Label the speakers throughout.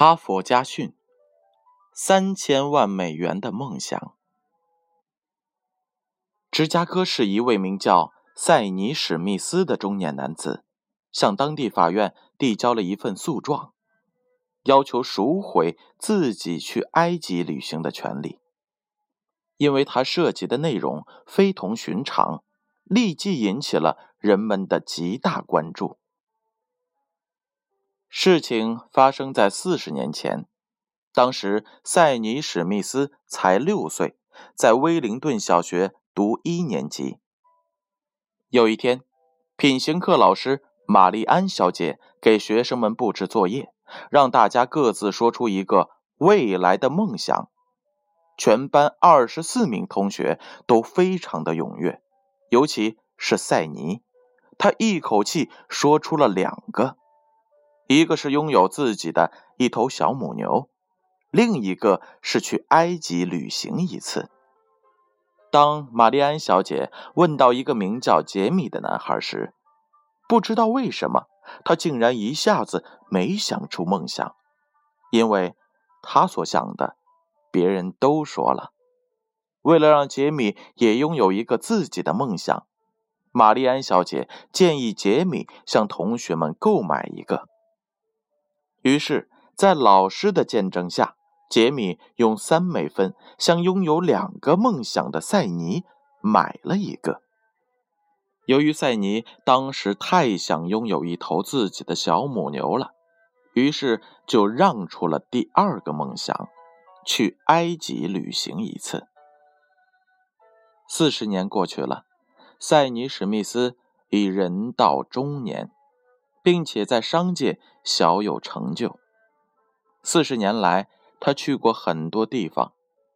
Speaker 1: 哈佛家训：三千万美元的梦想。芝加哥市一位名叫塞尼·史密斯的中年男子，向当地法院递交了一份诉状，要求赎回自己去埃及旅行的权利，因为他涉及的内容非同寻常，立即引起了人们的极大关注。事情发生在四十年前，当时塞尼·史密斯才六岁，在威灵顿小学读一年级。有一天，品行课老师玛丽安小姐给学生们布置作业，让大家各自说出一个未来的梦想。全班二十四名同学都非常的踊跃，尤其是塞尼，他一口气说出了两个。一个是拥有自己的一头小母牛，另一个是去埃及旅行一次。当玛丽安小姐问到一个名叫杰米的男孩时，不知道为什么，他竟然一下子没想出梦想，因为他所想的，别人都说了。为了让杰米也拥有一个自己的梦想，玛丽安小姐建议杰米向同学们购买一个。于是，在老师的见证下，杰米用三美分向拥有两个梦想的塞尼买了一个。由于塞尼当时太想拥有一头自己的小母牛了，于是就让出了第二个梦想，去埃及旅行一次。四十年过去了，塞尼·史密斯已人到中年。并且在商界小有成就。四十年来，他去过很多地方，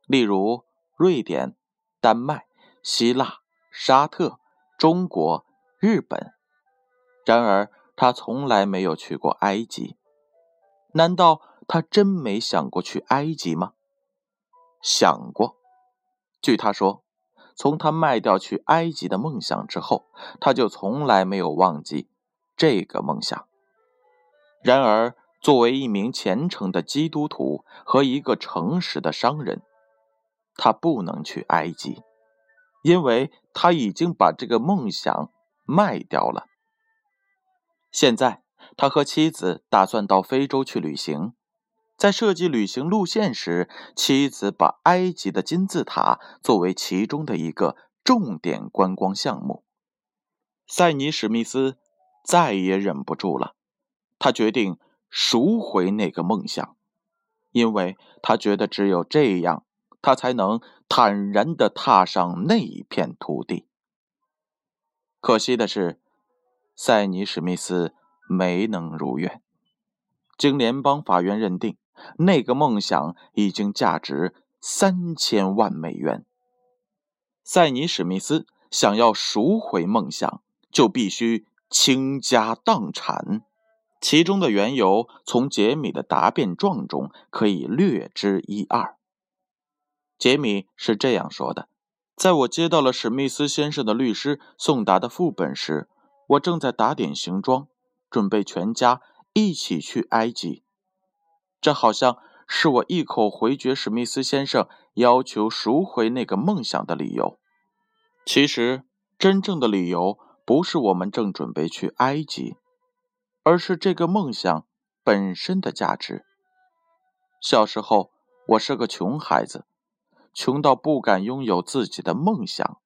Speaker 1: 例如瑞典、丹麦、希腊、沙特、中国、日本。然而，他从来没有去过埃及。难道他真没想过去埃及吗？想过。据他说，从他卖掉去埃及的梦想之后，他就从来没有忘记。这个梦想。然而，作为一名虔诚的基督徒和一个诚实的商人，他不能去埃及，因为他已经把这个梦想卖掉了。现在，他和妻子打算到非洲去旅行。在设计旅行路线时，妻子把埃及的金字塔作为其中的一个重点观光项目。塞尼·史密斯。再也忍不住了，他决定赎回那个梦想，因为他觉得只有这样，他才能坦然地踏上那一片土地。可惜的是，塞尼·史密斯没能如愿。经联邦法院认定，那个梦想已经价值三千万美元。塞尼·史密斯想要赎回梦想，就必须。倾家荡产，其中的缘由从杰米的答辩状中可以略知一二。杰米是这样说的：“在我接到了史密斯先生的律师送达的副本时，我正在打点行装，准备全家一起去埃及。这好像是我一口回绝史密斯先生要求赎回那个梦想的理由。其实，真正的理由……”不是我们正准备去埃及，而是这个梦想本身的价值。小时候，我是个穷孩子，穷到不敢拥有自己的梦想。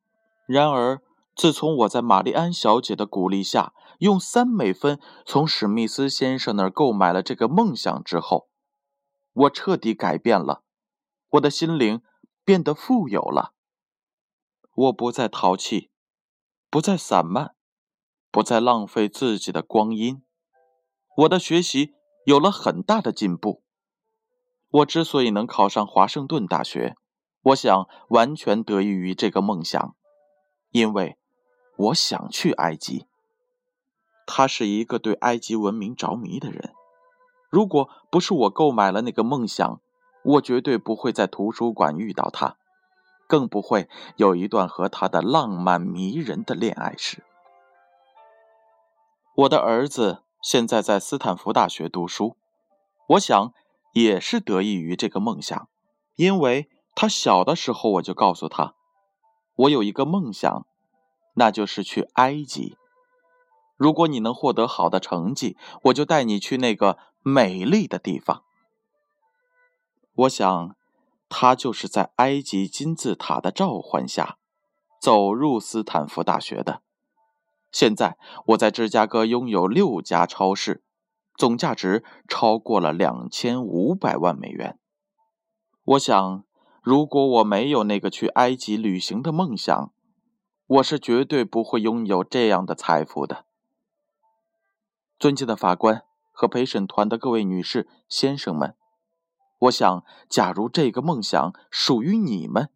Speaker 1: 然而，自从我在玛丽安小姐的鼓励下，用三美分从史密斯先生那儿购买了这个梦想之后，我彻底改变了，我的心灵变得富有了。我不再淘气。不再散漫，不再浪费自己的光阴。我的学习有了很大的进步。我之所以能考上华盛顿大学，我想完全得益于这个梦想，因为我想去埃及。他是一个对埃及文明着迷的人。如果不是我购买了那个梦想，我绝对不会在图书馆遇到他。更不会有一段和他的浪漫迷人的恋爱史。我的儿子现在在斯坦福大学读书，我想也是得益于这个梦想，因为他小的时候我就告诉他，我有一个梦想，那就是去埃及。如果你能获得好的成绩，我就带你去那个美丽的地方。我想，他就是在埃及金字塔的召唤下，走入斯坦福大学的。现在我在芝加哥拥有六家超市，总价值超过了两千五百万美元。我想，如果我没有那个去埃及旅行的梦想，我是绝对不会拥有这样的财富的。尊敬的法官和陪审团的各位女士、先生们，我想，假如这个梦想属于你们。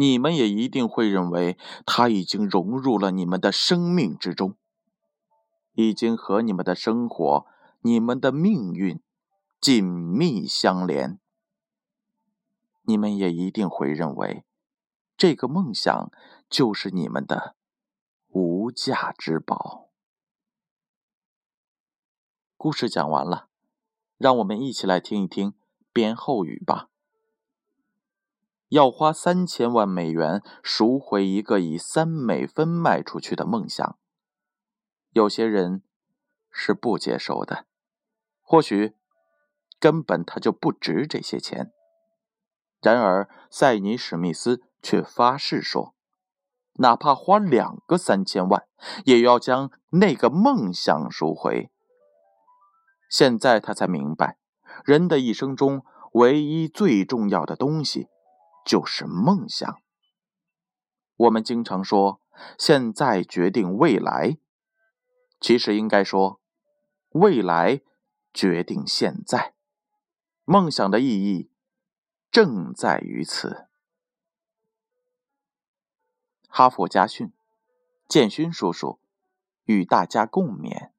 Speaker 1: 你们也一定会认为，它已经融入了你们的生命之中，已经和你们的生活、你们的命运紧密相连。你们也一定会认为，这个梦想就是你们的无价之宝。故事讲完了，让我们一起来听一听编后语吧。要花三千万美元赎回一个以三美分卖出去的梦想，有些人是不接受的，或许根本他就不值这些钱。然而，塞尼史密斯却发誓说，哪怕花两个三千万，也要将那个梦想赎回。现在他才明白，人的一生中唯一最重要的东西。就是梦想。我们经常说“现在决定未来”，其实应该说“未来决定现在”。梦想的意义正在于此。哈佛家训，建勋叔叔与大家共勉。